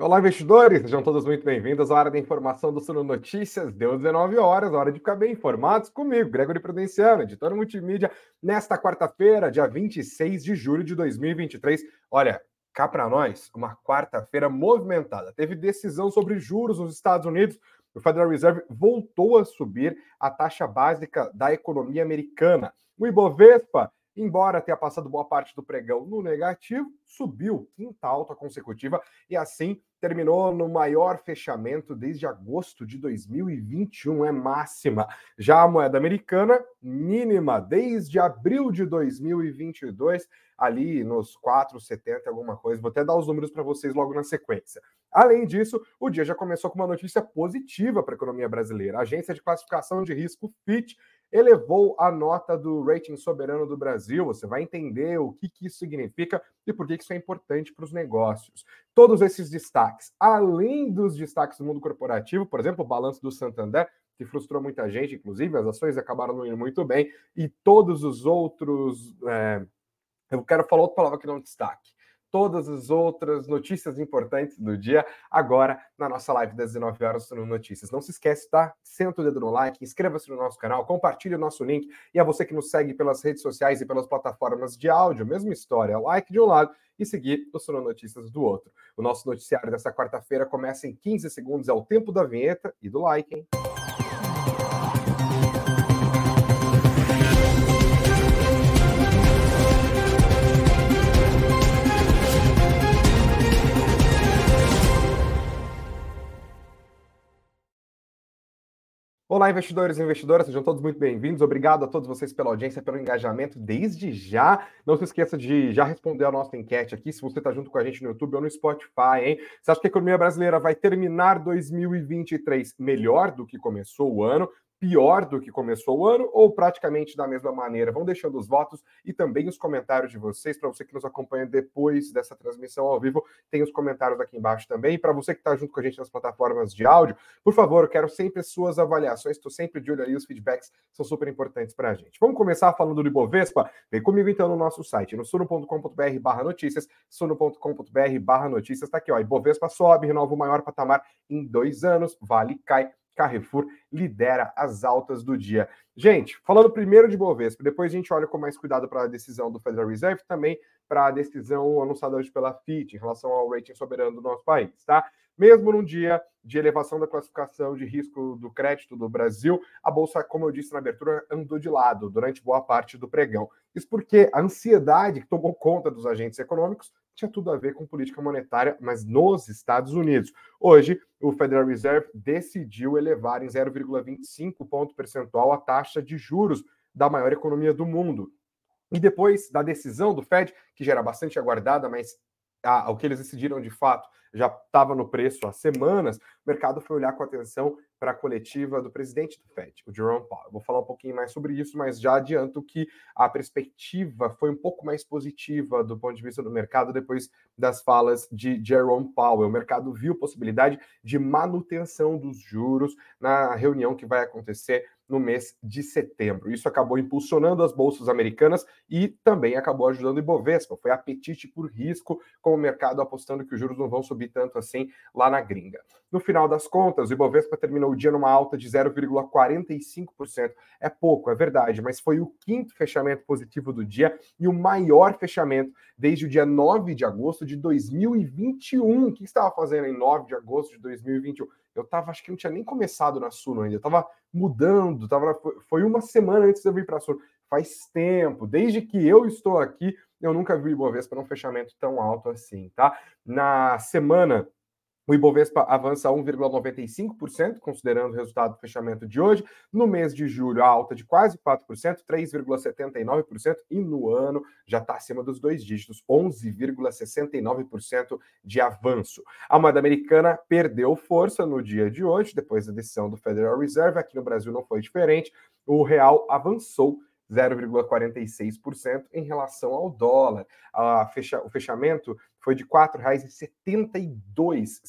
Olá, investidores! Sejam todos muito bem-vindos à hora da informação do Suno Notícias. Deu 19 horas, hora de ficar bem informados comigo, Gregory Prudenciano, editor multimídia, nesta quarta-feira, dia 26 de julho de 2023. Olha, cá para nós, uma quarta-feira movimentada. Teve decisão sobre juros nos Estados Unidos. O Federal Reserve voltou a subir a taxa básica da economia americana. O Ibovespa embora tenha passado boa parte do pregão no negativo, subiu quinta alta consecutiva e assim terminou no maior fechamento desde agosto de 2021, é máxima. Já a moeda americana, mínima desde abril de 2022, ali nos 4,70 alguma coisa. Vou até dar os números para vocês logo na sequência. Além disso, o dia já começou com uma notícia positiva para a economia brasileira. A agência de classificação de risco Fitch elevou a nota do rating soberano do Brasil. Você vai entender o que, que isso significa e por que isso é importante para os negócios. Todos esses destaques, além dos destaques do mundo corporativo, por exemplo, o balanço do Santander, que frustrou muita gente, inclusive as ações acabaram não indo muito bem, e todos os outros. É... Eu quero falar outra palavra que não destaque todas as outras notícias importantes do dia agora na nossa live das 19 horas no Notícias. Não se esquece, tá? Senta o dedo no like, inscreva-se no nosso canal, compartilhe o nosso link e a você que nos segue pelas redes sociais e pelas plataformas de áudio, mesma história, like de um lado e seguir o Sono Notícias do outro. O nosso noticiário dessa quarta-feira começa em 15 segundos, é o tempo da vinheta e do like, hein? Olá, investidores e investidoras, sejam todos muito bem-vindos. Obrigado a todos vocês pela audiência, pelo engajamento desde já. Não se esqueça de já responder a nossa enquete aqui, se você está junto com a gente no YouTube ou no Spotify, hein? Você acha que a economia brasileira vai terminar 2023 melhor do que começou o ano? Pior do que começou o ano ou praticamente da mesma maneira? Vão deixando os votos e também os comentários de vocês. Para você que nos acompanha depois dessa transmissão ao vivo, tem os comentários aqui embaixo também. Para você que está junto com a gente nas plataformas de áudio, por favor, eu quero sempre suas avaliações. Estou sempre de olho aí, os feedbacks são super importantes para a gente. Vamos começar falando do Ibovespa? Vem comigo então no nosso site, no suno.com.br barra notícias, suno.com.br barra notícias. Está aqui, ó, Ibovespa sobe, renova o maior patamar em dois anos, vale cai Carrefour lidera as altas do dia. Gente, falando primeiro de Bovespa, depois a gente olha com mais cuidado para a decisão do Federal Reserve, também para a decisão anunciada hoje pela FIT em relação ao rating soberano do nosso país, tá? Mesmo num dia de elevação da classificação de risco do crédito do Brasil, a bolsa, como eu disse na abertura, andou de lado durante boa parte do pregão. Isso porque a ansiedade que tomou conta dos agentes econômicos tinha tudo a ver com política monetária, mas nos Estados Unidos. Hoje, o Federal Reserve decidiu elevar em 0,25 ponto percentual a taxa de juros da maior economia do mundo. E depois da decisão do Fed, que já era bastante aguardada, mas o que eles decidiram de fato já estava no preço há semanas, o mercado foi olhar com atenção para a coletiva do presidente do FED, o Jerome Powell. Eu vou falar um pouquinho mais sobre isso, mas já adianto que a perspectiva foi um pouco mais positiva do ponto de vista do mercado depois das falas de Jerome Powell. O mercado viu possibilidade de manutenção dos juros na reunião que vai acontecer no mês de setembro. Isso acabou impulsionando as bolsas americanas e também acabou ajudando o Ibovespa. Foi apetite por risco, com o mercado apostando que os juros não vão subir tanto assim lá na gringa. No final das contas, o Ibovespa terminou o dia numa alta de 0,45%. É pouco, é verdade, mas foi o quinto fechamento positivo do dia e o maior fechamento desde o dia 9 de agosto de 2021. O que estava fazendo em 9 de agosto de 2021? Eu tava, acho que não tinha nem começado na Suno ainda, eu tava mudando, tava, foi uma semana antes de eu vir para a Suno. Faz tempo, desde que eu estou aqui, eu nunca vi o Ibovespa num fechamento tão alto assim, tá? Na semana o Ibovespa avança 1,95%, considerando o resultado do fechamento de hoje. No mês de julho, a alta de quase 4%, 3,79%, e no ano já está acima dos dois dígitos, 11,69% de avanço. A moeda americana perdeu força no dia de hoje, depois da decisão do Federal Reserve. Aqui no Brasil não foi diferente. O real avançou 0,46% em relação ao dólar. A fecha, o fechamento foi de R$ 4,72.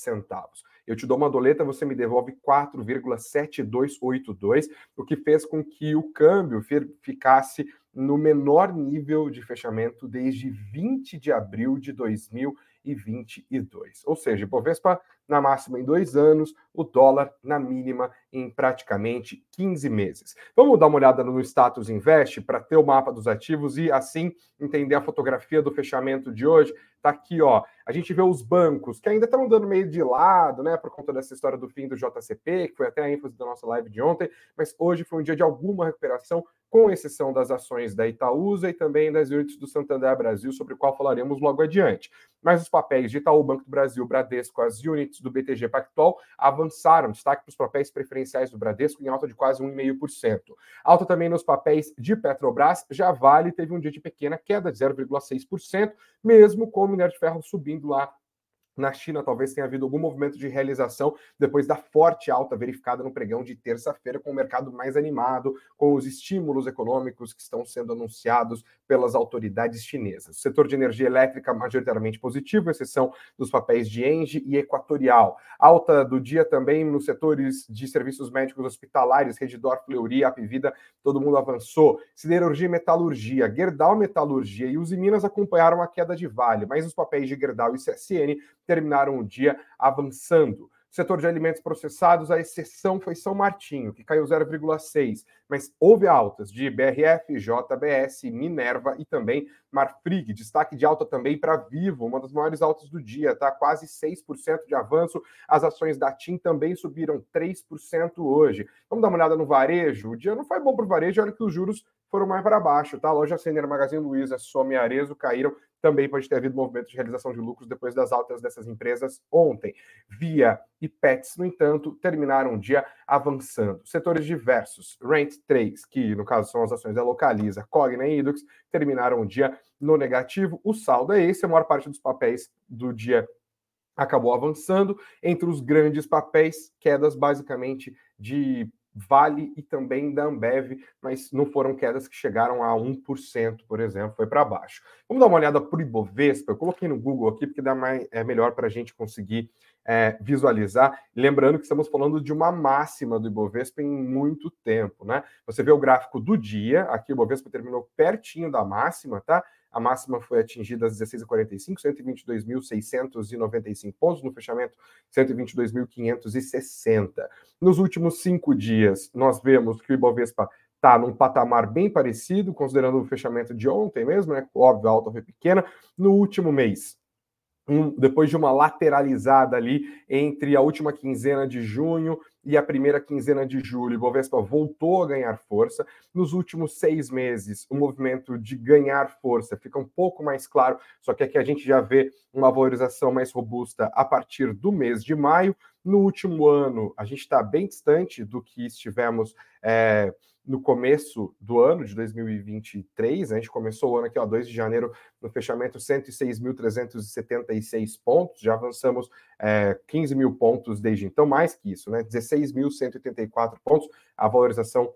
Eu te dou uma doleta, você me devolve 4,7282, o que fez com que o câmbio ficasse no menor nível de fechamento desde 20 de abril de 2000 2022. Ou seja, Bovespa na máxima em dois anos, o dólar na mínima em praticamente 15 meses. Vamos dar uma olhada no status invest para ter o mapa dos ativos e assim entender a fotografia do fechamento de hoje. Tá aqui, ó. A gente vê os bancos que ainda estão dando meio de lado, né, por conta dessa história do fim do JCP, que foi até a ênfase da nossa live de ontem, mas hoje foi um dia de alguma recuperação com exceção das ações da Itaúsa e também das units do Santander Brasil, sobre o qual falaremos logo adiante. Mas os papéis de Itaú, Banco do Brasil, Bradesco, as units do BTG Pactual avançaram. Destaque para os papéis preferenciais do Bradesco em alta de quase 1,5%. Alta também nos papéis de Petrobras, já Vale teve um dia de pequena queda de 0,6%, mesmo com o minério de ferro subindo lá na China, talvez tenha havido algum movimento de realização depois da forte alta verificada no pregão de terça-feira, com o mercado mais animado, com os estímulos econômicos que estão sendo anunciados pelas autoridades chinesas. O setor de energia elétrica majoritariamente positivo, exceção dos papéis de Engie e Equatorial. Alta do dia também nos setores de serviços médicos hospitalares, Redidor, Fleury, Apivida, todo mundo avançou. Siderurgia e metalurgia, Gerdau Metalurgia e Uzi Minas acompanharam a queda de Vale, mas os papéis de Gerdau e CSN terminaram o dia avançando. Setor de alimentos processados, a exceção foi São Martinho, que caiu 0,6, mas houve altas de BRF, JBS, Minerva e também Marfrig. Destaque de alta também para Vivo, uma das maiores altas do dia, tá? Quase 6% de avanço. As ações da TIM também subiram 3% hoje. Vamos dar uma olhada no varejo. O dia não foi bom para o varejo, olha que os juros foram mais para baixo, tá? Loja Sender, Magazine Luiza, Some Arezo caíram também pode ter havido movimento de realização de lucros depois das altas dessas empresas ontem. Via e Pets, no entanto, terminaram o dia avançando. Setores diversos, Rent 3, que no caso são as ações da Localiza, Cogna e Idux, terminaram o dia no negativo. O saldo é esse, a maior parte dos papéis do dia acabou avançando. Entre os grandes papéis, quedas basicamente de Vale e também da Ambev, mas não foram quedas que chegaram a 1%, por exemplo, foi para baixo. Vamos dar uma olhada para o Ibovespa. Eu coloquei no Google aqui porque dá mais, é melhor para a gente conseguir é, visualizar. Lembrando que estamos falando de uma máxima do Ibovespa em muito tempo, né? Você vê o gráfico do dia, aqui o Ibovespa terminou pertinho da máxima, tá? A máxima foi atingida às 16h45, 122.695 pontos, no fechamento 122.560. Nos últimos cinco dias, nós vemos que o Ibovespa está num patamar bem parecido, considerando o fechamento de ontem mesmo, né? Óbvio, a alta foi pequena. No último mês, um, depois de uma lateralizada ali entre a última quinzena de junho e a primeira quinzena de julho, o Bovespa voltou a ganhar força. Nos últimos seis meses, o movimento de ganhar força fica um pouco mais claro, só que aqui a gente já vê uma valorização mais robusta a partir do mês de maio. No último ano, a gente está bem distante do que estivemos. É, no começo do ano de 2023, né? a gente começou o ano aqui, ó, 2 de janeiro, no fechamento 106.376 pontos, já avançamos é, 15 mil pontos desde então, mais que isso, né? 16.184 pontos, a valorização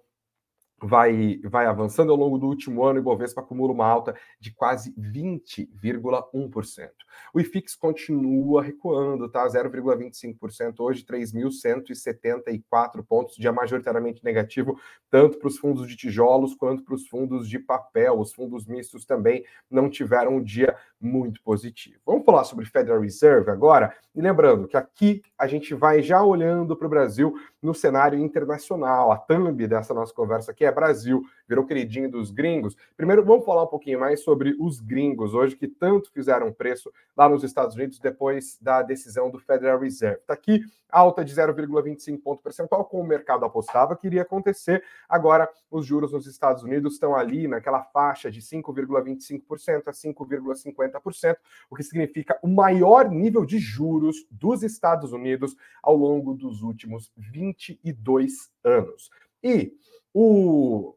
vai, vai avançando ao longo do último ano, e Bovespa acumula uma alta de quase 20,1%. O IFIX continua recuando, tá? 0,25% hoje, 3.174 pontos, dia majoritariamente negativo, tanto para os fundos de tijolos quanto para os fundos de papel. Os fundos mistos também não tiveram um dia muito positivo. Vamos falar sobre Federal Reserve agora, e lembrando que aqui a gente vai já olhando para o Brasil no cenário internacional. A thumb dessa nossa conversa aqui é Brasil, virou queridinho dos gringos. Primeiro, vamos falar um pouquinho mais sobre os gringos hoje, que tanto fizeram preço lá nos Estados Unidos depois da decisão do Federal Reserve. Está aqui alta de 0,25 ponto percentual, como o mercado apostava que iria acontecer. Agora, os juros nos Estados Unidos estão ali naquela faixa de 5,25% a 5,50%, o que significa o maior nível de juros dos Estados Unidos ao longo dos últimos 22 anos. E o,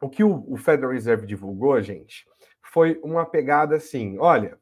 o que o, o Federal Reserve divulgou, gente, foi uma pegada assim: olha,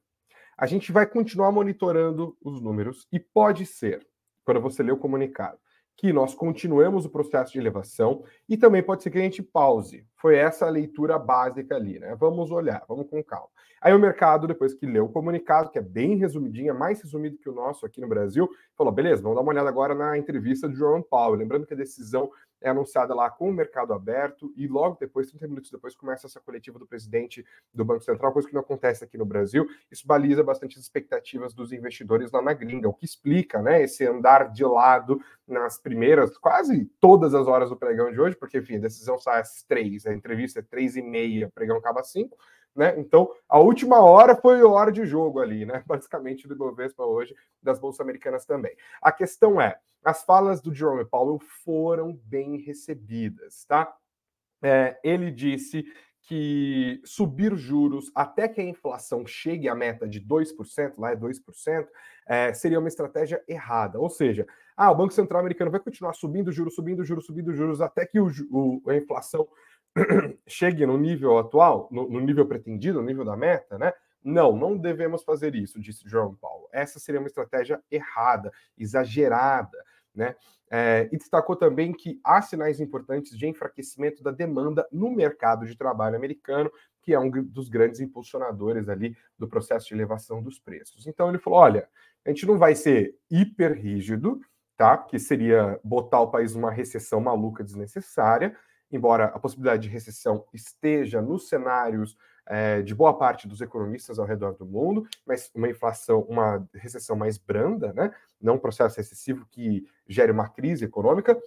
a gente vai continuar monitorando os números e pode ser, quando você lê o comunicado, que nós continuemos o processo de elevação e também pode ser que a gente pause. Foi essa a leitura básica ali, né? Vamos olhar, vamos com calma. Aí o mercado, depois que leu o comunicado, que é bem resumidinho, é mais resumido que o nosso aqui no Brasil, falou: beleza, vamos dar uma olhada agora na entrevista de Jerome Powell. Lembrando que a decisão é anunciada lá com o mercado aberto e logo depois, 30 minutos depois, começa essa coletiva do presidente do Banco Central, coisa que não acontece aqui no Brasil. Isso baliza bastante as expectativas dos investidores lá na gringa, o que explica né, esse andar de lado nas primeiras, quase todas as horas do pregão de hoje, porque, enfim, a decisão sai às três, a entrevista é três e meia, o pregão acaba às cinco. Né? Então, a última hora foi hora de jogo ali, né? Basicamente, do Ibovespa hoje, das bolsas americanas também. A questão é: as falas do Jerome Powell foram bem recebidas, tá? É, ele disse que subir juros até que a inflação chegue à meta de 2%, lá é 2%, é, seria uma estratégia errada. Ou seja, ah, o Banco Central americano vai continuar subindo juros, subindo juros, subindo juros, até que o, o, a inflação chegue no nível atual, no, no, nível pretendido, no nível da meta, né? Não, não devemos fazer isso, disse João Paulo. Essa seria uma estratégia errada, exagerada, né? É, e destacou também que há sinais importantes de enfraquecimento da demanda no mercado de trabalho americano, que é um dos grandes impulsionadores ali do processo de elevação dos preços. Então ele falou: olha, a gente não vai ser hiper rígido, tá? Que seria botar o país numa recessão maluca desnecessária, embora a possibilidade de recessão esteja nos cenários é, de boa parte dos economistas ao redor do mundo, mas uma inflação, uma recessão mais branda, né? não um processo recessivo que gere uma crise econômica.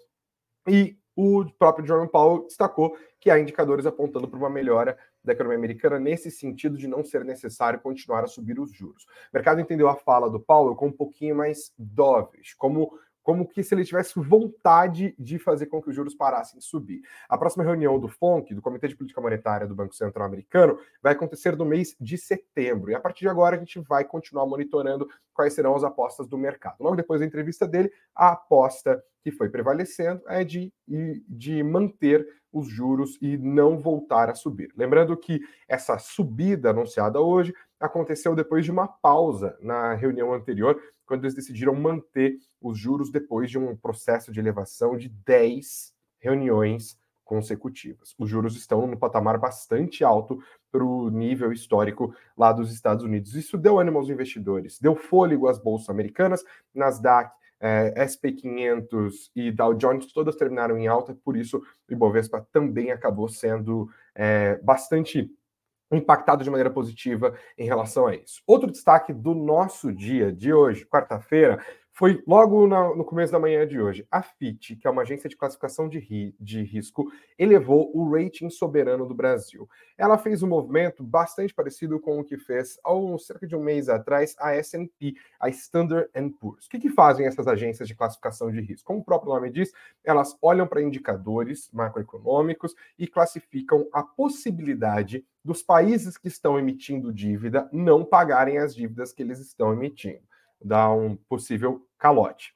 E o próprio Jerome Powell destacou que há indicadores apontando para uma melhora da economia americana nesse sentido de não ser necessário continuar a subir os juros. O mercado entendeu a fala do Powell com um pouquinho mais dovish, como como que se ele tivesse vontade de fazer com que os juros parassem de subir. A próxima reunião do FONC, do Comitê de Política Monetária do Banco Central Americano, vai acontecer no mês de setembro. E a partir de agora a gente vai continuar monitorando quais serão as apostas do mercado. Logo depois da entrevista dele, a aposta que foi prevalecendo é de, de manter os juros e não voltar a subir. Lembrando que essa subida anunciada hoje aconteceu depois de uma pausa na reunião anterior, quando eles decidiram manter os juros depois de um processo de elevação de 10 reuniões consecutivas. Os juros estão no patamar bastante alto para o nível histórico lá dos Estados Unidos. Isso deu ânimo aos investidores, deu fôlego às bolsas americanas, Nasdaq, eh, SP500 e Dow Jones todas terminaram em alta, por isso o Ibovespa também acabou sendo eh, bastante impactado de maneira positiva em relação a isso. Outro destaque do nosso dia de hoje, quarta-feira, foi logo no começo da manhã de hoje. A FIT, que é uma agência de classificação de, ri, de risco, elevou o rating soberano do Brasil. Ela fez um movimento bastante parecido com o que fez há cerca de um mês atrás a S&P, a Standard Poor's. O que, que fazem essas agências de classificação de risco? Como o próprio nome diz, elas olham para indicadores macroeconômicos e classificam a possibilidade dos países que estão emitindo dívida não pagarem as dívidas que eles estão emitindo dá um possível calote.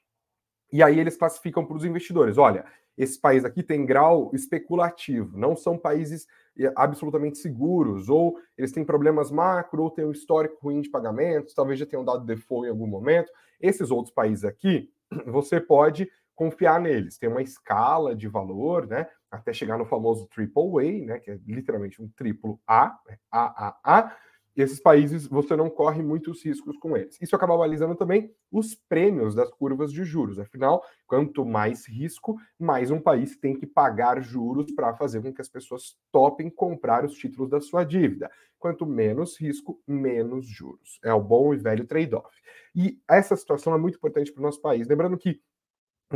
E aí eles classificam para os investidores: olha, esse país aqui tem grau especulativo, não são países eh, absolutamente seguros, ou eles têm problemas macro, ou têm um histórico ruim de pagamentos, talvez já tenham dado default em algum momento. Esses outros países aqui, você pode confiar neles. Tem uma escala de valor, né? Até chegar no famoso triple A, né? Que é literalmente um triplo A, AAA esses países você não corre muitos riscos com eles. Isso acaba balizando também os prêmios das curvas de juros. Afinal, quanto mais risco, mais um país tem que pagar juros para fazer com que as pessoas topem comprar os títulos da sua dívida. Quanto menos risco, menos juros. É o bom e velho trade-off. E essa situação é muito importante para o nosso país. Lembrando que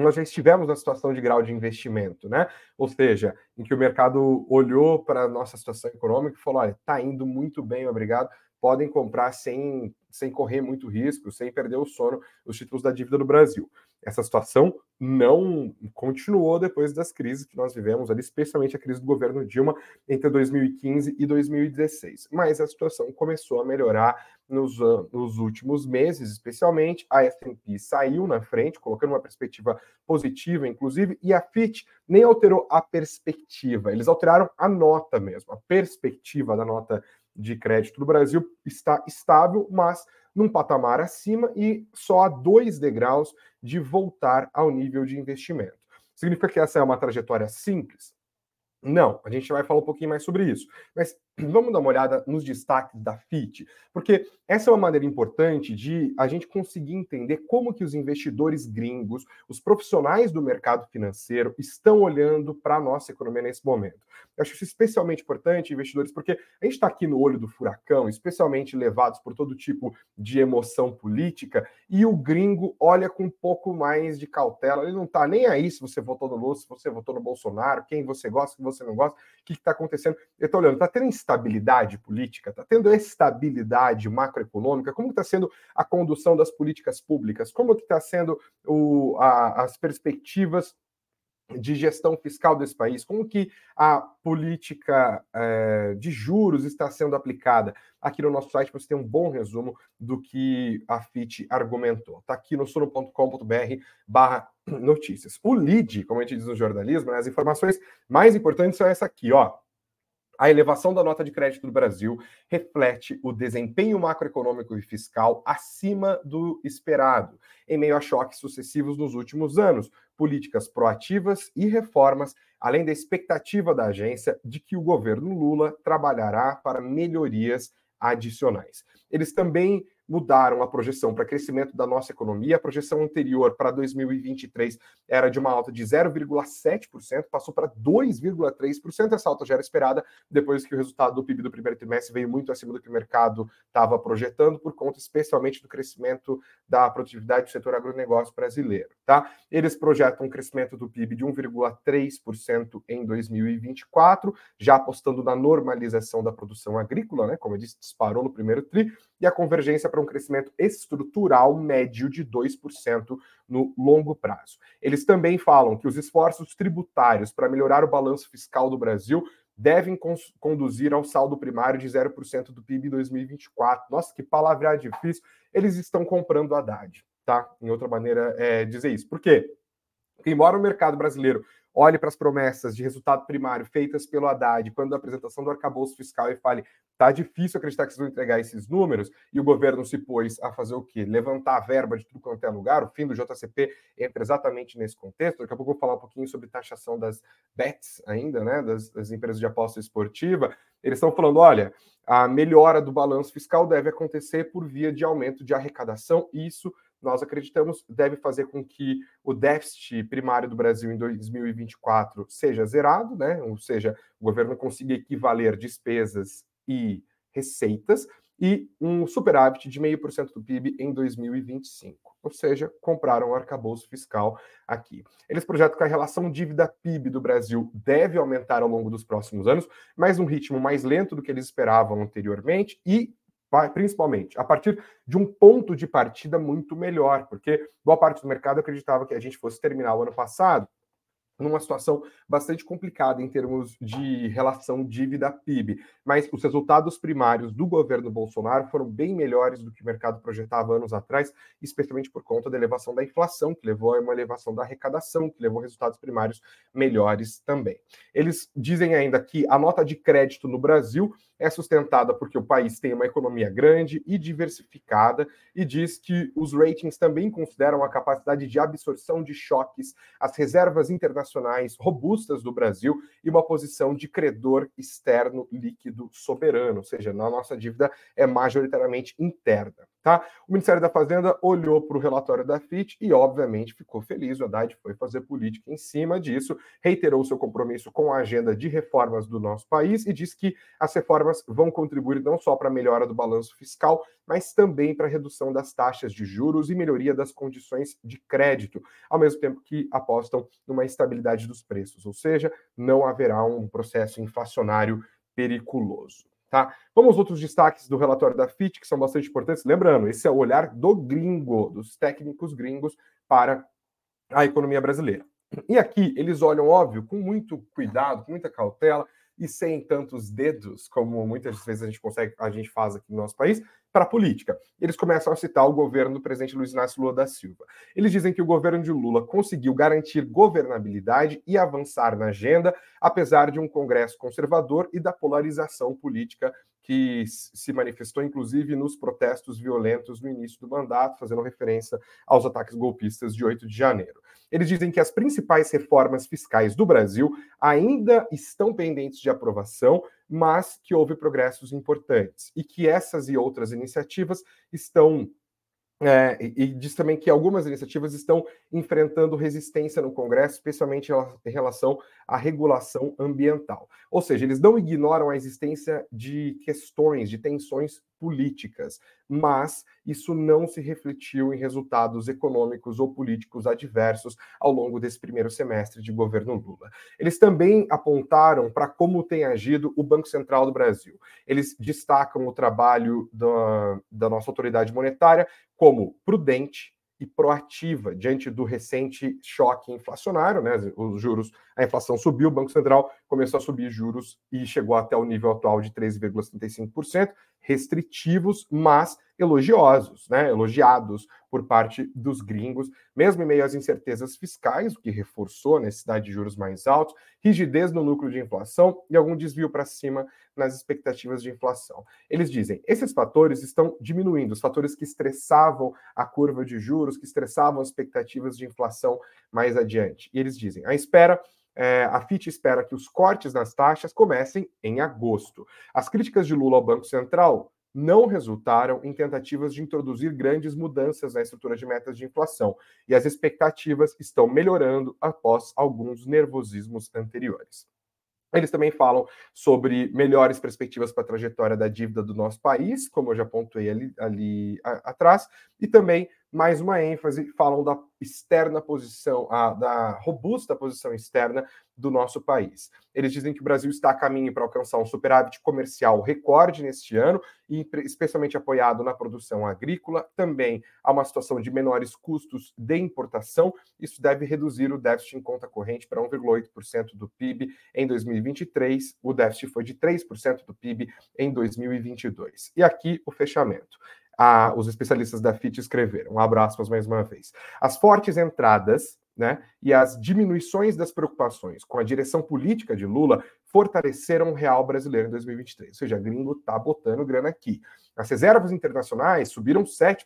nós já estivemos na situação de grau de investimento, né? Ou seja, em que o mercado olhou para a nossa situação econômica e falou: olha, está indo muito bem, obrigado, podem comprar sem, sem correr muito risco, sem perder o sono, os títulos da dívida do Brasil. Essa situação não continuou depois das crises que nós vivemos ali, especialmente a crise do governo Dilma entre 2015 e 2016. Mas a situação começou a melhorar nos, nos últimos meses, especialmente. A S&P saiu na frente, colocando uma perspectiva positiva, inclusive, e a Fitch nem alterou a perspectiva, eles alteraram a nota mesmo, a perspectiva da nota de crédito do Brasil está estável, mas num patamar acima e só a dois degraus de voltar ao nível de investimento. Significa que essa é uma trajetória simples? Não, a gente vai falar um pouquinho mais sobre isso. Mas vamos dar uma olhada nos destaques da FIT, porque essa é uma maneira importante de a gente conseguir entender como que os investidores gringos, os profissionais do mercado financeiro estão olhando para a nossa economia nesse momento. Eu acho isso especialmente importante, investidores, porque a gente está aqui no olho do furacão, especialmente levados por todo tipo de emoção política, e o gringo olha com um pouco mais de cautela. Ele não está nem aí se você votou no Lula, se você votou no Bolsonaro, quem você gosta, quem você não gosta, o que está acontecendo. Eu estou olhando, está tendo estabilidade política, está tendo estabilidade macroeconômica, como está sendo a condução das políticas públicas, como está sendo o, a, as perspectivas de gestão fiscal desse país, como que a política é, de juros está sendo aplicada. Aqui no nosso site você tem um bom resumo do que a FIT argumentou. Está aqui no suno.com.br barra notícias. O lead, como a gente diz no jornalismo, né, as informações mais importantes são essa aqui, ó. A elevação da nota de crédito do Brasil reflete o desempenho macroeconômico e fiscal acima do esperado, em meio a choques sucessivos nos últimos anos, políticas proativas e reformas, além da expectativa da agência de que o governo Lula trabalhará para melhorias adicionais. Eles também mudaram a projeção para crescimento da nossa economia. A projeção anterior para 2023 era de uma alta de 0,7%, passou para 2,3%. Essa alta já era esperada depois que o resultado do PIB do primeiro trimestre veio muito acima do que o mercado estava projetando, por conta especialmente do crescimento da produtividade do setor agronegócio brasileiro. Tá? Eles projetam um crescimento do PIB de 1,3% em 2024, já apostando na normalização da produção agrícola, né? Como eu disse, disparou no primeiro tri, e a convergência para um crescimento estrutural médio de 2% no longo prazo. Eles também falam que os esforços tributários para melhorar o balanço fiscal do Brasil devem conduzir ao saldo primário de 0% do PIB em 2024. Nossa, que palavra difícil. Eles estão comprando Haddad, tá? Em outra maneira é dizer isso. Por quê? Porque, embora o mercado brasileiro olhe para as promessas de resultado primário feitas pelo Haddad quando da apresentação do arcabouço fiscal e fale tá difícil acreditar que vocês vão entregar esses números, e o governo se pôs a fazer o quê? Levantar a verba de tudo quanto é lugar, o fim do JCP entra exatamente nesse contexto, daqui a pouco eu vou falar um pouquinho sobre taxação das bets ainda, né, das, das empresas de aposta esportiva, eles estão falando, olha, a melhora do balanço fiscal deve acontecer por via de aumento de arrecadação, isso nós acreditamos, deve fazer com que o déficit primário do Brasil em 2024 seja zerado, né? ou seja, o governo consiga equivaler despesas e receitas, e um superávit de 0,5% do PIB em 2025. Ou seja, compraram o arcabouço fiscal aqui. Eles projetam que a relação dívida-PIB do Brasil deve aumentar ao longo dos próximos anos, mas um ritmo mais lento do que eles esperavam anteriormente e principalmente a partir de um ponto de partida muito melhor, porque boa parte do mercado acreditava que a gente fosse terminar o ano passado numa situação bastante complicada em termos de relação dívida-PIB. Mas os resultados primários do governo Bolsonaro foram bem melhores do que o mercado projetava anos atrás, especialmente por conta da elevação da inflação, que levou a uma elevação da arrecadação, que levou a resultados primários melhores também. Eles dizem ainda que a nota de crédito no Brasil é sustentada porque o país tem uma economia grande e diversificada e diz que os ratings também consideram a capacidade de absorção de choques, as reservas internacionais internacionais robustas do Brasil e uma posição de credor externo líquido soberano, ou seja, a nossa dívida é majoritariamente interna. Tá? O Ministério da Fazenda olhou para o relatório da FIT e, obviamente, ficou feliz. O Haddad foi fazer política em cima disso, reiterou seu compromisso com a agenda de reformas do nosso país e disse que as reformas vão contribuir não só para a melhora do balanço fiscal, mas também para a redução das taxas de juros e melhoria das condições de crédito, ao mesmo tempo que apostam numa estabilidade dos preços, ou seja, não haverá um processo inflacionário periculoso. Tá? Vamos outros destaques do relatório da FIT, que são bastante importantes. Lembrando, esse é o olhar do gringo, dos técnicos gringos, para a economia brasileira. E aqui eles olham, óbvio, com muito cuidado, com muita cautela e sem tantos dedos, como muitas vezes a gente consegue, a gente faz aqui no nosso país, para a política. Eles começam a citar o governo do presidente Luiz Inácio Lula da Silva. Eles dizem que o governo de Lula conseguiu garantir governabilidade e avançar na agenda, apesar de um Congresso conservador e da polarização política que se manifestou inclusive nos protestos violentos no início do mandato, fazendo referência aos ataques golpistas de 8 de janeiro. Eles dizem que as principais reformas fiscais do Brasil ainda estão pendentes de aprovação, mas que houve progressos importantes e que essas e outras iniciativas estão é, e, diz também que algumas iniciativas estão enfrentando resistência no Congresso, especialmente em relação à regulação ambiental. Ou seja, eles não ignoram a existência de questões, de tensões políticas, mas isso não se refletiu em resultados econômicos ou políticos adversos ao longo desse primeiro semestre de governo Lula. Eles também apontaram para como tem agido o Banco Central do Brasil. Eles destacam o trabalho da, da nossa autoridade monetária como prudente, e proativa diante do recente choque inflacionário, né? Os juros, a inflação subiu, o Banco Central começou a subir juros e chegou até o nível atual de 13,35%, restritivos, mas elogiosos, né, elogiados por parte dos gringos, mesmo em meio às incertezas fiscais, o que reforçou a necessidade de juros mais altos, rigidez no núcleo de inflação e algum desvio para cima nas expectativas de inflação. Eles dizem, esses fatores estão diminuindo, os fatores que estressavam a curva de juros, que estressavam as expectativas de inflação mais adiante. E eles dizem, a espera é, a FIT espera que os cortes nas taxas comecem em agosto. As críticas de Lula ao Banco Central não resultaram em tentativas de introduzir grandes mudanças na estrutura de metas de inflação, e as expectativas estão melhorando após alguns nervosismos anteriores. Eles também falam sobre melhores perspectivas para a trajetória da dívida do nosso país, como eu já pontuei ali, ali a, atrás, e também mais uma ênfase, falam da externa posição, a, da robusta posição externa do nosso país. Eles dizem que o Brasil está a caminho para alcançar um superávit comercial recorde neste ano, e especialmente apoiado na produção agrícola. Também há uma situação de menores custos de importação. Isso deve reduzir o déficit em conta corrente para 1,8% do PIB em 2023. O déficit foi de 3% do PIB em 2022. E aqui o fechamento a, os especialistas da FIT escreveram. Abro aspas mais uma vez. As fortes entradas né, e as diminuições das preocupações com a direção política de Lula fortaleceram o real brasileiro em 2023. Ou seja, gringo está botando grana aqui. As reservas internacionais subiram 7%.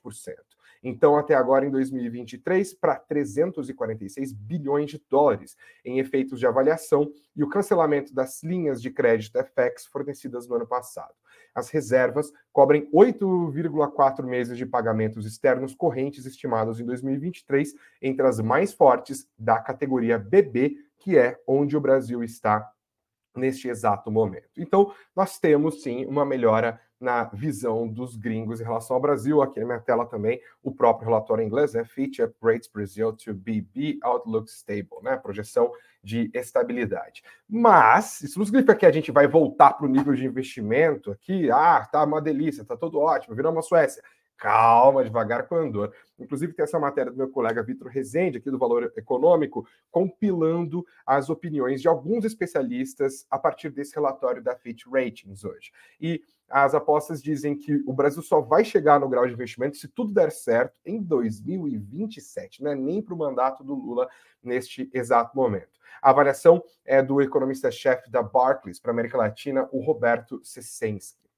Então, até agora, em 2023, para 346 bilhões de dólares em efeitos de avaliação e o cancelamento das linhas de crédito FX fornecidas no ano passado. As reservas cobrem 8,4 meses de pagamentos externos correntes estimados em 2023, entre as mais fortes da categoria BB, que é onde o Brasil está neste exato momento. Então, nós temos sim uma melhora na visão dos gringos em relação ao Brasil. Aqui na minha tela também o próprio relatório inglês, né? Fitch upgrades Brazil to BB Outlook Stable, né? Projeção de estabilidade. Mas isso não significa que a gente vai voltar para o nível de investimento aqui. Ah, tá uma delícia, tá tudo ótimo, virou uma Suécia calma, devagar com andor. Inclusive, tem essa matéria do meu colega Vitor Rezende, aqui do Valor Econômico, compilando as opiniões de alguns especialistas a partir desse relatório da Fitch Ratings hoje. E as apostas dizem que o Brasil só vai chegar no grau de investimento se tudo der certo em 2027, não é nem para o mandato do Lula neste exato momento. A avaliação é do economista-chefe da Barclays para a América Latina, o Roberto Sessensky.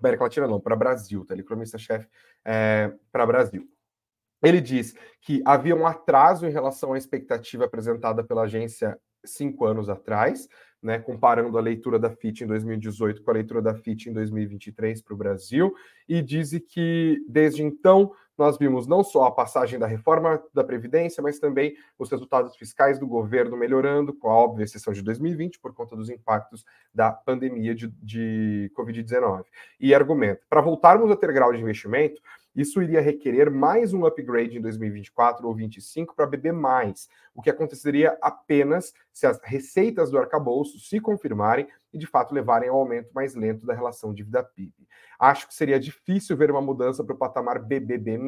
América Latina não, para Brasil, tá? Ele é economista-chefe é, para Brasil. Ele diz que havia um atraso em relação à expectativa apresentada pela agência cinco anos atrás, né, comparando a leitura da FIT em 2018 com a leitura da FIT em 2023 para o Brasil, e diz que desde então nós vimos não só a passagem da reforma da Previdência, mas também os resultados fiscais do governo melhorando, com a óbvia exceção de 2020, por conta dos impactos da pandemia de, de Covid-19. E argumenta: para voltarmos a ter grau de investimento, isso iria requerer mais um upgrade em 2024 ou 2025 para beber mais, o que aconteceria apenas se as receitas do arcabouço se confirmarem e de fato levarem ao aumento mais lento da relação dívida-PIB. Acho que seria difícil ver uma mudança para o patamar BBB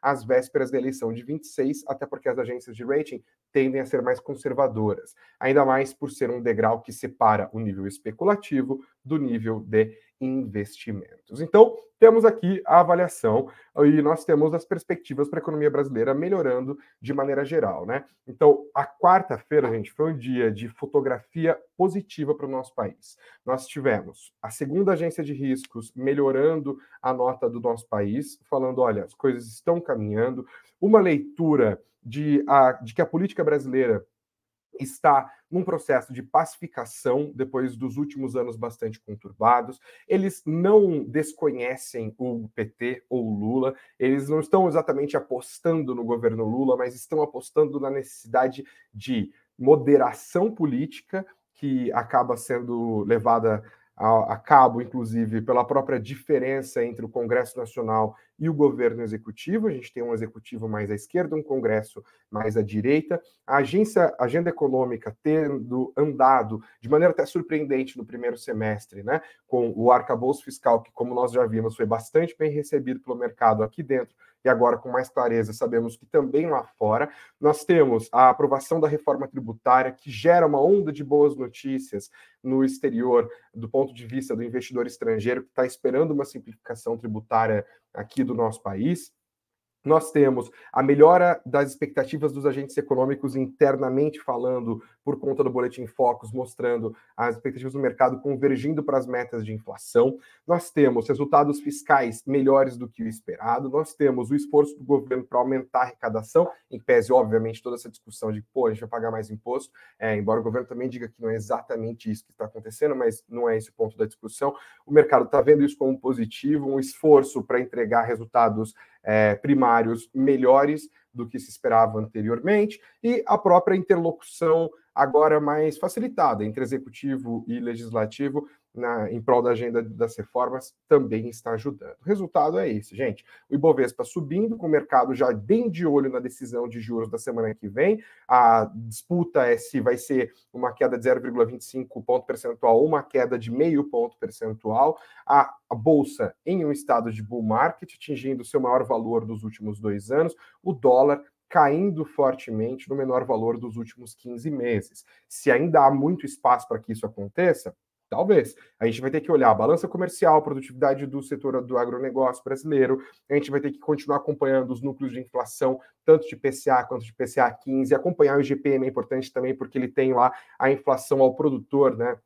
às vésperas da eleição de 26, até porque as agências de rating tendem a ser mais conservadoras, ainda mais por ser um degrau que separa o nível especulativo do nível de investimentos. Então, temos aqui a avaliação e nós temos as perspectivas para a economia brasileira melhorando de maneira geral, né? Então, a quarta-feira, gente, foi um dia de fotografia positiva para o nosso país. Nós tivemos a segunda agência de riscos melhorando a nota do nosso país, falando, olha, as coisas estão caminhando, uma leitura de, a, de que a política brasileira está num processo de pacificação depois dos últimos anos bastante conturbados. Eles não desconhecem o PT ou o Lula, eles não estão exatamente apostando no governo Lula, mas estão apostando na necessidade de moderação política que acaba sendo levada a, a, cabo, inclusive, pela própria diferença entre o Congresso Nacional e o governo executivo. A gente tem um executivo mais à esquerda, um Congresso mais à direita. A agência Agenda Econômica tendo andado de maneira até surpreendente no primeiro semestre, né, com o arcabouço fiscal, que, como nós já vimos, foi bastante bem recebido pelo mercado aqui dentro e agora com mais clareza sabemos que também lá fora nós temos a aprovação da reforma tributária que gera uma onda de boas notícias no exterior do ponto de vista do investidor estrangeiro que está esperando uma simplificação tributária aqui do nosso país. Nós temos a melhora das expectativas dos agentes econômicos internamente falando, por conta do Boletim Focus, mostrando as expectativas do mercado convergindo para as metas de inflação. Nós temos resultados fiscais melhores do que o esperado. Nós temos o esforço do governo para aumentar a arrecadação, em pese, obviamente, toda essa discussão de, pô, a gente vai pagar mais imposto, é, embora o governo também diga que não é exatamente isso que está acontecendo, mas não é esse o ponto da discussão. O mercado está vendo isso como positivo, um esforço para entregar resultados é, primários melhores do que se esperava anteriormente, e a própria interlocução agora mais facilitada entre executivo e legislativo na, em prol da agenda das reformas também está ajudando. O resultado é esse, gente. O Ibovespa subindo, com o mercado já bem de olho na decisão de juros da semana que vem. A disputa é se vai ser uma queda de 0,25 ponto percentual ou uma queda de meio ponto percentual. A, a bolsa em um estado de bull market, atingindo seu maior valor dos últimos dois anos. O dólar caindo fortemente no menor valor dos últimos 15 meses. Se ainda há muito espaço para que isso aconteça, Talvez. A gente vai ter que olhar a balança comercial, produtividade do setor do agronegócio brasileiro, a gente vai ter que continuar acompanhando os núcleos de inflação, tanto de PCA quanto de PCA 15, acompanhar o IGPM é importante também, porque ele tem lá a inflação ao produtor, né?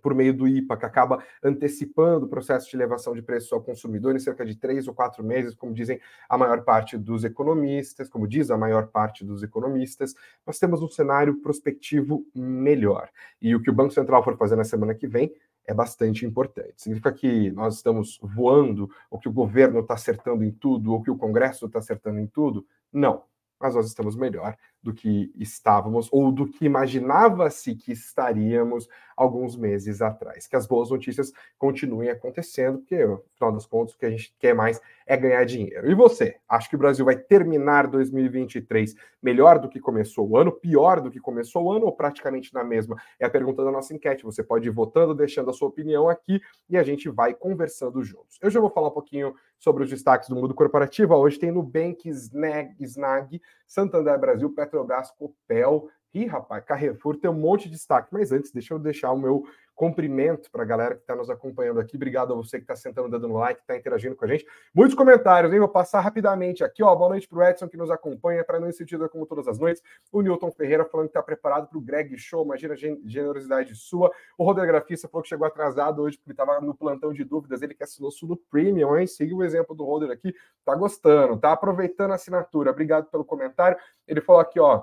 Por meio do IPA, que acaba antecipando o processo de elevação de preços ao consumidor em cerca de três ou quatro meses, como dizem a maior parte dos economistas, como diz a maior parte dos economistas, nós temos um cenário prospectivo melhor. E o que o Banco Central for fazer na semana que vem é bastante importante. Significa que nós estamos voando, ou que o governo está acertando em tudo, ou que o Congresso está acertando em tudo? Não. Mas nós estamos melhor do que estávamos ou do que imaginava-se que estaríamos alguns meses atrás. Que as boas notícias continuem acontecendo, porque, no final das contas, o que a gente quer mais é ganhar dinheiro. E você? Acha que o Brasil vai terminar 2023 melhor do que começou o ano, pior do que começou o ano ou praticamente na mesma? É a pergunta da nossa enquete. Você pode ir votando, deixando a sua opinião aqui e a gente vai conversando juntos. Eu já vou falar um pouquinho sobre os destaques do mundo corporativo. Hoje tem Nubank, Snag, Snag Santander Brasil, Petrobras, Copel. Ih, rapaz, Carrefour tem um monte de destaque. Mas antes, deixa eu deixar o meu cumprimento para a galera que está nos acompanhando aqui. Obrigado a você que está sentando, dando like, está interagindo com a gente. Muitos comentários, hein? Vou passar rapidamente aqui, ó. Boa noite para o Edson que nos acompanha, para não sentido como todas as noites. O Newton Ferreira falando que está preparado para o Greg Show. Imagina a generosidade sua. O Rodrigo Grafista falou que chegou atrasado hoje porque estava no plantão de dúvidas. Ele que assinou Suno Premium, hein? Siga o exemplo do Roder aqui. Tá gostando, tá aproveitando a assinatura. Obrigado pelo comentário. Ele falou aqui, ó.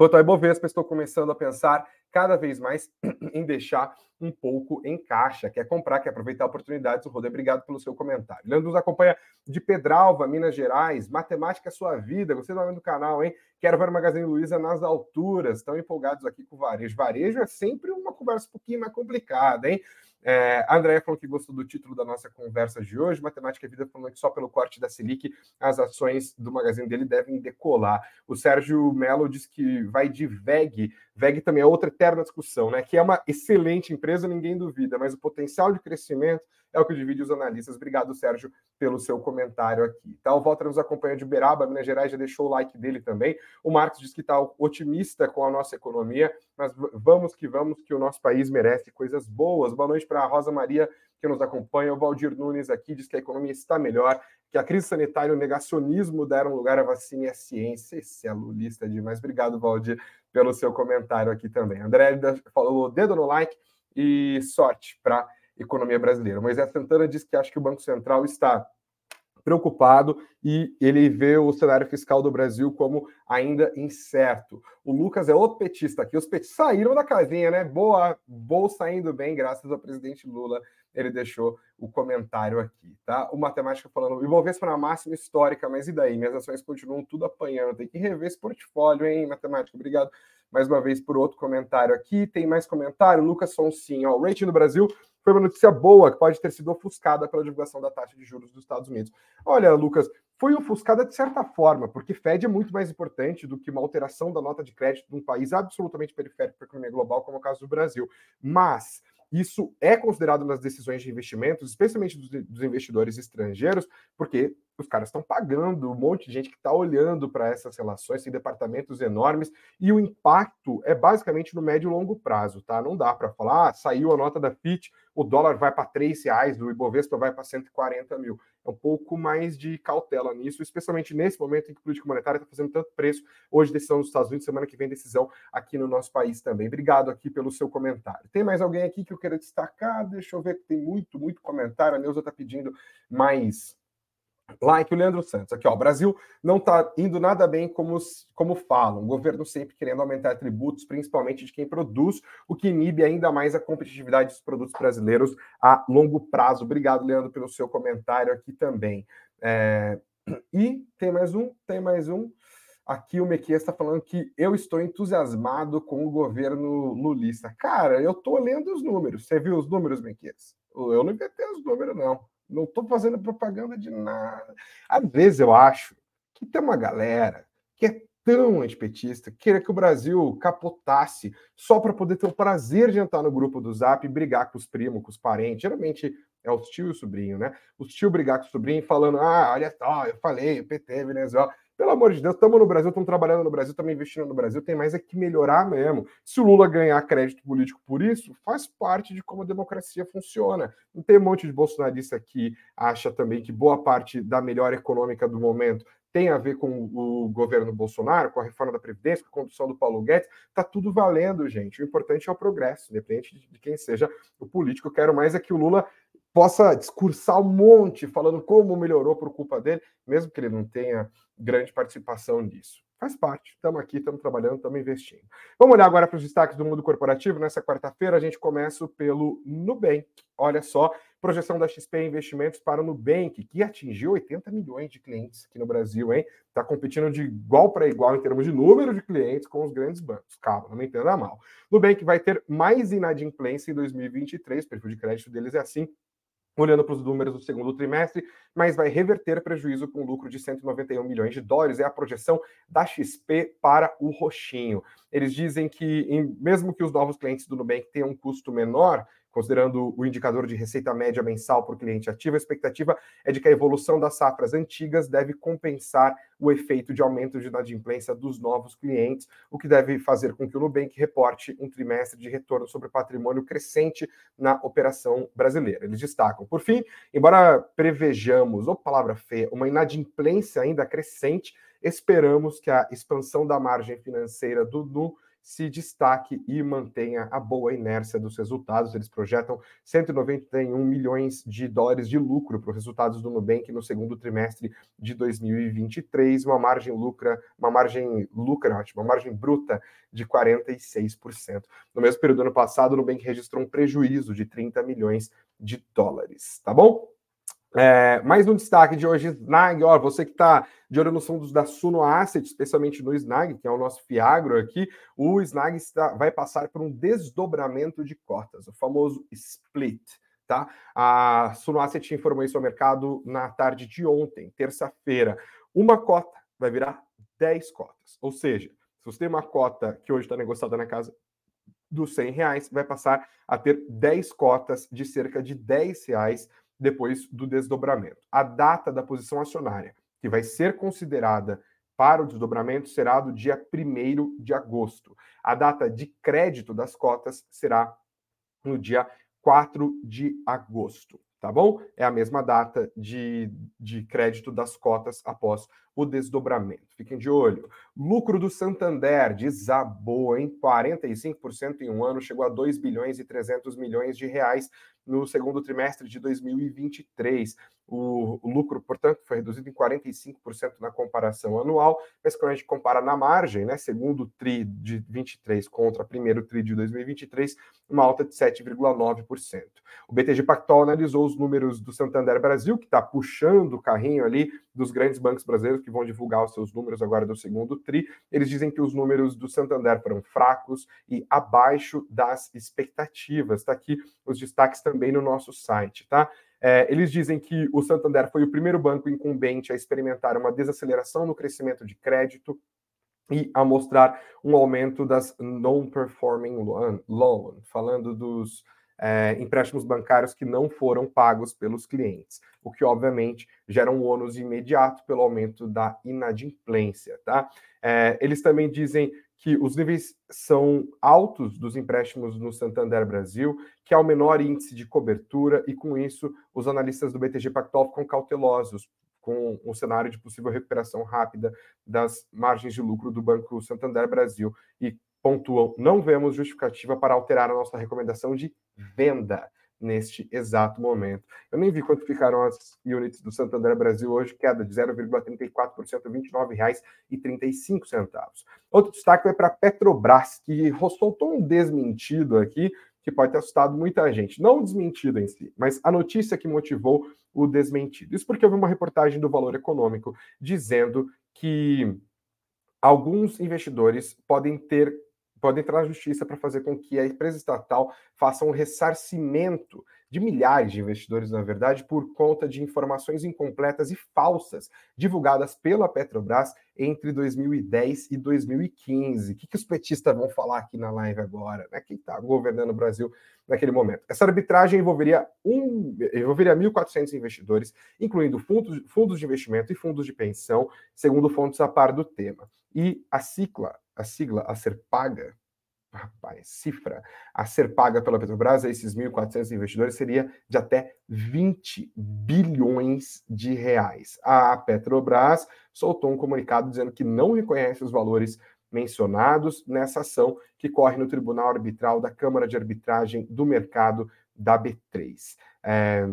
Quanto ao Ibovespa, estou começando a pensar cada vez mais em deixar um pouco em caixa, quer comprar, quer aproveitar oportunidades. O Rodê, obrigado pelo seu comentário. Leandro nos acompanha de Pedralva, Minas Gerais. Matemática é sua vida. Você não é do canal, hein? Quero ver o Magazine Luiza nas alturas. Estão empolgados aqui com o varejo. Varejo é sempre uma conversa um pouquinho mais complicada, hein? É, a Andréia falou que gostou do título da nossa conversa de hoje. Matemática e Vida falando que só pelo corte da Selic as ações do magazine dele devem decolar. O Sérgio Mello diz que vai de VEG. VEG também é outra eterna discussão, né? Que é uma excelente empresa, ninguém duvida, mas o potencial de crescimento é o que divide os analistas. Obrigado, Sérgio, pelo seu comentário aqui. Tá? O Walter nos acompanha de Uberaba, Minas Gerais, já deixou o like dele também. O Marcos diz que está otimista com a nossa economia, mas vamos que vamos, que o nosso país merece coisas boas. Boa noite para a Rosa Maria, que nos acompanha. O Valdir Nunes aqui diz que a economia está melhor, que a crise sanitária e o negacionismo deram lugar à vacina e à ciência. Esse é lulista demais. Obrigado, Valdir, pelo seu comentário aqui também. André falou dedo no like e sorte para economia brasileira. Moisés Santana diz que acha que o Banco Central está preocupado e ele vê o cenário fiscal do Brasil como ainda incerto. O Lucas é outro petista aqui. Os petistas saíram da casinha, né? Boa, bolsa indo bem, graças ao presidente Lula. Ele deixou o comentário aqui, tá? O matemático falando, Ibovespa na máxima histórica, mas e daí? Minhas ações continuam tudo apanhando. Tem que rever esse portfólio, hein, matemático? Obrigado mais uma vez por outro comentário aqui. Tem mais comentário, Lucas Fonsin, ó, o rating do Brasil foi uma notícia boa, que pode ter sido ofuscada pela divulgação da taxa de juros dos Estados Unidos. Olha, Lucas, foi ofuscada de certa forma, porque Fed é muito mais importante do que uma alteração da nota de crédito de um país absolutamente periférico para a economia global, como é o caso do Brasil. Mas isso é considerado nas decisões de investimentos, especialmente dos, dos investidores estrangeiros, porque os caras estão pagando, um monte de gente que está olhando para essas relações, tem departamentos enormes, e o impacto é basicamente no médio e longo prazo, tá? Não dá para falar, ah, saiu a nota da FIT, o dólar vai para R$ reais, o Ibovespa vai para 140 mil. É um pouco mais de cautela nisso, especialmente nesse momento em que a política monetária está fazendo tanto preço. Hoje, decisão dos Estados Unidos, semana que vem, decisão aqui no nosso país também. Obrigado aqui pelo seu comentário. Tem mais alguém aqui que eu quero destacar? Deixa eu ver tem muito, muito comentário. A Neuza está pedindo mais Like o Leandro Santos, aqui ó, Brasil não está indo nada bem como, como falam, o governo sempre querendo aumentar tributos, principalmente de quem produz, o que inibe ainda mais a competitividade dos produtos brasileiros a longo prazo. Obrigado, Leandro, pelo seu comentário aqui também. É... E tem mais um, tem mais um. Aqui o Mequias está falando que eu estou entusiasmado com o governo lulista. Cara, eu estou lendo os números. Você viu os números, Mequias? Eu não inventei os números, não. Não estou fazendo propaganda de nada. Às vezes eu acho que tem uma galera que é tão antipetista, queria que o Brasil capotasse só para poder ter o prazer de entrar no grupo do Zap e brigar com os primos, com os parentes. Geralmente é os tio e o sobrinho, né? Os tio brigar com o sobrinho falando: ah, olha só, eu falei, o PT, Venezuela. Pelo amor de Deus, estamos no Brasil, estamos trabalhando no Brasil, estamos investindo no Brasil, tem mais é que melhorar mesmo. Se o Lula ganhar crédito político por isso, faz parte de como a democracia funciona. Não tem um monte de bolsonarista que acha também que boa parte da melhora econômica do momento tem a ver com o governo Bolsonaro, com a reforma da Previdência, com a condução do Paulo Guedes, está tudo valendo, gente. O importante é o progresso, independente de quem seja o político. Eu quero mais é que o Lula possa discursar um monte, falando como melhorou por culpa dele, mesmo que ele não tenha grande participação nisso. Faz parte, estamos aqui, estamos trabalhando, estamos investindo. Vamos olhar agora para os destaques do mundo corporativo. Nessa quarta-feira, a gente começa pelo Nubank. Olha só, projeção da XP Investimentos para o Nubank, que atingiu 80 milhões de clientes aqui no Brasil, hein? Está competindo de igual para igual em termos de número de clientes com os grandes bancos. Calma, não me entenda mal. Nubank vai ter mais inadimplência em 2023, o perfil de crédito deles é assim, olhando para os números do segundo trimestre, mas vai reverter prejuízo com lucro de 191 milhões de dólares. É a projeção da XP para o roxinho. Eles dizem que, mesmo que os novos clientes do Nubank tenham um custo menor, Considerando o indicador de receita média mensal por cliente ativo, a expectativa é de que a evolução das safras antigas deve compensar o efeito de aumento de inadimplência dos novos clientes, o que deve fazer com que o Nubank reporte um trimestre de retorno sobre patrimônio crescente na operação brasileira. Eles destacam, por fim, embora prevejamos, ou palavra feia, uma inadimplência ainda crescente, esperamos que a expansão da margem financeira do NU se destaque e mantenha a boa inércia dos resultados. Eles projetam 191 milhões de dólares de lucro para os resultados do Nubank no segundo trimestre de 2023, uma margem lucra, uma margem lucra, uma margem bruta de 46%. No mesmo período do ano passado, o Nubank registrou um prejuízo de 30 milhões de dólares, tá bom? É, mais um destaque de hoje, Snag. Ó, você que está de olho nos fundos da Suno Asset, especialmente no Snag, que é o nosso Fiagro aqui, o Snag está, vai passar por um desdobramento de cotas, o famoso split. Tá? A Suno Asset informou isso ao mercado na tarde de ontem, terça-feira. Uma cota vai virar 10 cotas. Ou seja, se você tem uma cota que hoje está negociada na casa dos 100 reais, vai passar a ter 10 cotas de cerca de 10 reais depois do desdobramento. A data da posição acionária, que vai ser considerada para o desdobramento, será do dia 1 de agosto. A data de crédito das cotas será no dia 4 de agosto tá bom? É a mesma data de, de crédito das cotas após o desdobramento. Fiquem de olho. Lucro do Santander desabou em 45% em um ano, chegou a 2 bilhões e 300 milhões de reais no segundo trimestre de 2023. O, lucro, portanto, foi reduzido em 45% na comparação anual, mas quando a gente compara na margem, né, segundo TRI de 23 contra primeiro TRI de 2023, uma alta de 7,9%. O BTG Pactual analisou os números do Santander Brasil, que está puxando o carrinho ali dos grandes bancos brasileiros que vão divulgar os seus números agora do segundo TRI. Eles dizem que os números do Santander foram fracos e abaixo das expectativas. Está aqui os destaques também no nosso site, tá? É, eles dizem que o Santander foi o primeiro banco incumbente a experimentar uma desaceleração no crescimento de crédito e a mostrar um aumento das non-performing loan, falando dos é, empréstimos bancários que não foram pagos pelos clientes, o que obviamente gera um ônus imediato pelo aumento da inadimplência. Tá? É, eles também dizem que os níveis são altos dos empréstimos no Santander Brasil, que há o menor índice de cobertura, e com isso os analistas do BTG Pactual ficam cautelosos com o cenário de possível recuperação rápida das margens de lucro do Banco Santander Brasil e pontuam: não vemos justificativa para alterar a nossa recomendação de venda neste exato momento. Eu nem vi quanto ficaram as units do Santander Brasil hoje, queda de 0,34%, R$ 29,35. Outro destaque foi para a Petrobras, que soltou um desmentido aqui, que pode ter assustado muita gente. Não desmentido em si, mas a notícia que motivou o desmentido. Isso porque houve uma reportagem do Valor Econômico dizendo que alguns investidores podem ter podem entrar na justiça para fazer com que a empresa estatal faça um ressarcimento de milhares de investidores, na verdade, por conta de informações incompletas e falsas divulgadas pela Petrobras entre 2010 e 2015. O que, que os petistas vão falar aqui na live agora? Né? Quem está governando o Brasil naquele momento? Essa arbitragem envolveria, um, envolveria 1.400 investidores, incluindo fundos, fundos de investimento e fundos de pensão, segundo fontes a par do tema. E a Cicla, a sigla a ser paga, rapaz, cifra a ser paga pela Petrobras a esses 1.400 investidores seria de até 20 bilhões de reais. A Petrobras soltou um comunicado dizendo que não reconhece os valores mencionados nessa ação que corre no Tribunal Arbitral da Câmara de Arbitragem do Mercado da B3. É,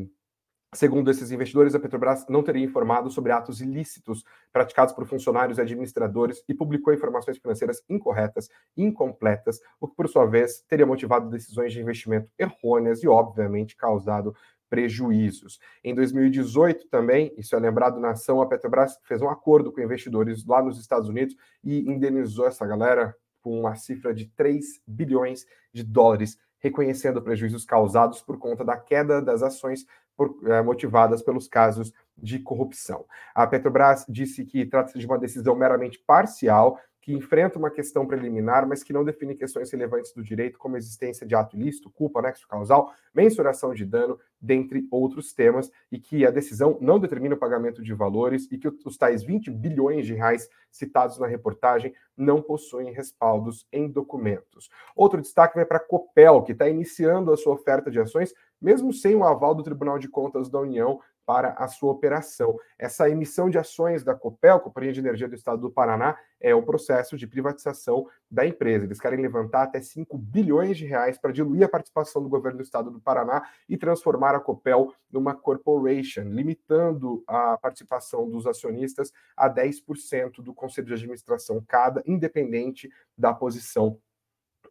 Segundo esses investidores, a Petrobras não teria informado sobre atos ilícitos praticados por funcionários e administradores e publicou informações financeiras incorretas, incompletas, o que, por sua vez, teria motivado decisões de investimento errôneas e, obviamente, causado prejuízos. Em 2018 também, isso é lembrado na ação, a Petrobras fez um acordo com investidores lá nos Estados Unidos e indenizou essa galera com uma cifra de 3 bilhões de dólares, reconhecendo prejuízos causados por conta da queda das ações por, é, motivadas pelos casos de corrupção. A Petrobras disse que trata-se de uma decisão meramente parcial, que enfrenta uma questão preliminar, mas que não define questões relevantes do direito, como existência de ato ilícito, culpa, nexo causal, mensuração de dano, dentre outros temas, e que a decisão não determina o pagamento de valores e que os tais 20 bilhões de reais citados na reportagem não possuem respaldos em documentos. Outro destaque vai para a Copel, que está iniciando a sua oferta de ações, mesmo sem o aval do Tribunal de Contas da União para a sua operação. Essa emissão de ações da Copel, Companhia de Energia do Estado do Paraná, é o processo de privatização da empresa. Eles querem levantar até 5 bilhões de reais para diluir a participação do governo do Estado do Paraná e transformar a Copel numa corporation, limitando a participação dos acionistas a 10% do conselho de administração cada, independente da posição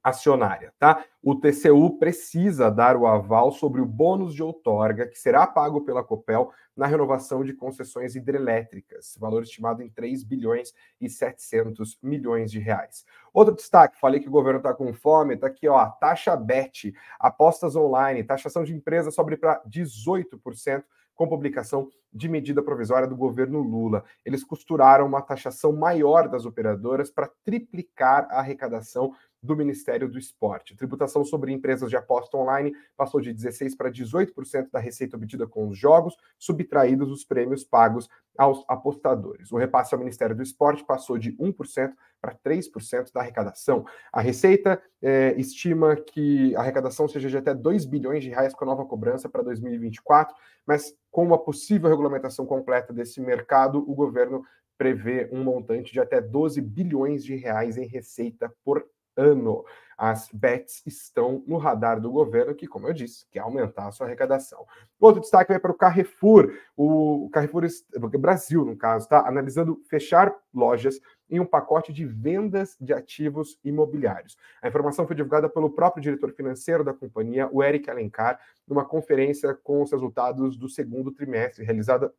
acionária, tá? O TCU precisa dar o aval sobre o bônus de outorga que será pago pela Copel na renovação de concessões hidrelétricas, valor estimado em 3 bilhões e 700 milhões de reais. Outro destaque, falei que o governo está com fome, tá aqui, ó, taxa BET, apostas online, taxação de empresas sobe para 18% com publicação de medida provisória do governo Lula. Eles costuraram uma taxação maior das operadoras para triplicar a arrecadação do Ministério do Esporte. Tributação sobre empresas de aposta online passou de 16% para 18% da receita obtida com os jogos, subtraídos os prêmios pagos aos apostadores. O repasse ao Ministério do Esporte passou de 1% para 3% da arrecadação. A Receita é, estima que a arrecadação seja de até 2 bilhões de reais com a nova cobrança para 2024, mas com uma possível regulamentação completa desse mercado, o governo prevê um montante de até 12 bilhões de reais em receita por ano. As bets estão no radar do governo, que, como eu disse, quer aumentar a sua arrecadação. Outro destaque vai para o Carrefour. O Carrefour Brasil, no caso, está analisando fechar lojas em um pacote de vendas de ativos imobiliários. A informação foi divulgada pelo próprio diretor financeiro da companhia, o Eric Alencar, numa conferência com os resultados do segundo trimestre, realizada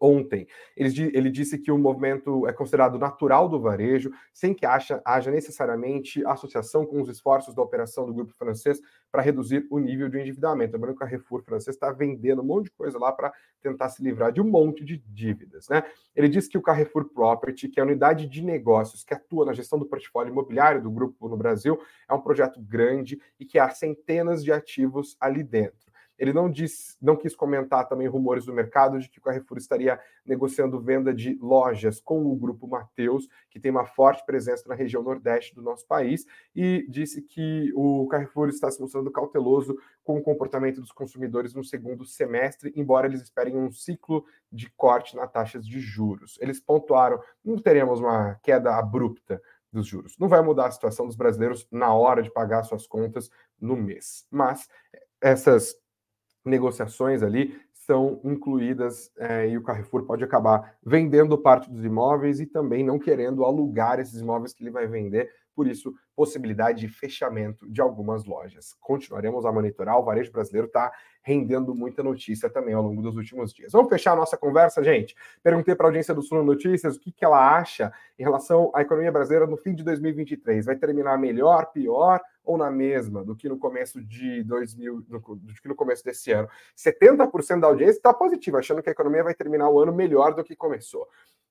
ontem. Ele, ele, disse que o movimento é considerado natural do varejo, sem que haja, haja necessariamente associação com os esforços da operação do grupo francês para reduzir o nível de endividamento. Lembrando que o Carrefour francês está vendendo um monte de coisa lá para tentar se livrar de um monte de dívidas. Né? Ele disse que o Carrefour Property, que é a unidade de negócios que atua na gestão do portfólio imobiliário do grupo no Brasil, é um projeto grande e que há centenas de ativos ali dentro. Ele não, não quis comentar também rumores do mercado de que o Carrefour estaria negociando venda de lojas com o grupo Mateus, que tem uma forte presença na região nordeste do nosso país, e disse que o Carrefour está se mostrando cauteloso com o comportamento dos consumidores no segundo semestre, embora eles esperem um ciclo de corte nas taxas de juros. Eles pontuaram: não teremos uma queda abrupta dos juros. Não vai mudar a situação dos brasileiros na hora de pagar suas contas no mês. Mas essas negociações ali são incluídas é, e o Carrefour pode acabar vendendo parte dos imóveis e também não querendo alugar esses imóveis que ele vai vender, por isso, possibilidade de fechamento de algumas lojas. Continuaremos a monitorar, o varejo brasileiro está rendendo muita notícia também ao longo dos últimos dias. Vamos fechar a nossa conversa, gente? Perguntei para a audiência do Suno Notícias o que, que ela acha em relação à economia brasileira no fim de 2023. Vai terminar melhor, pior ou na mesma do que no começo de 2000, do, do que no começo desse ano? 70% da audiência está positiva, achando que a economia vai terminar o ano melhor do que começou.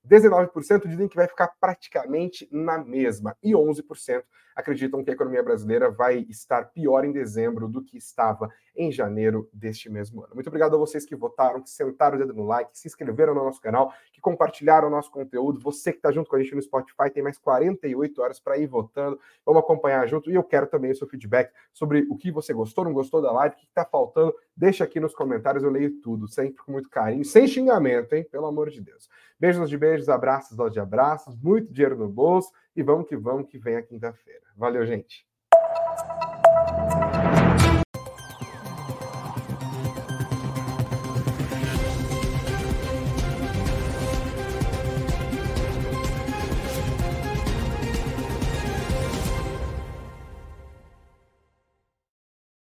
19% dizem que vai ficar praticamente na mesma e 11% acreditam que a economia brasileira vai estar pior em dezembro do que estava em janeiro deste mesmo ano. Muito obrigado a vocês que votaram, que sentaram o dedo no like, que se inscreveram no nosso canal, que compartilharam o nosso conteúdo. Você que está junto com a gente no Spotify tem mais 48 horas para ir votando. Vamos acompanhar junto e eu quero também o seu feedback sobre o que você gostou, não gostou da live, o que está faltando. Deixa aqui nos comentários, eu leio tudo, sempre com muito carinho, sem xingamento, hein? Pelo amor de Deus. Beijos de beijos, abraços de abraços, muito dinheiro no bolso e vamos que vamos que vem a quinta-feira. Valeu, gente.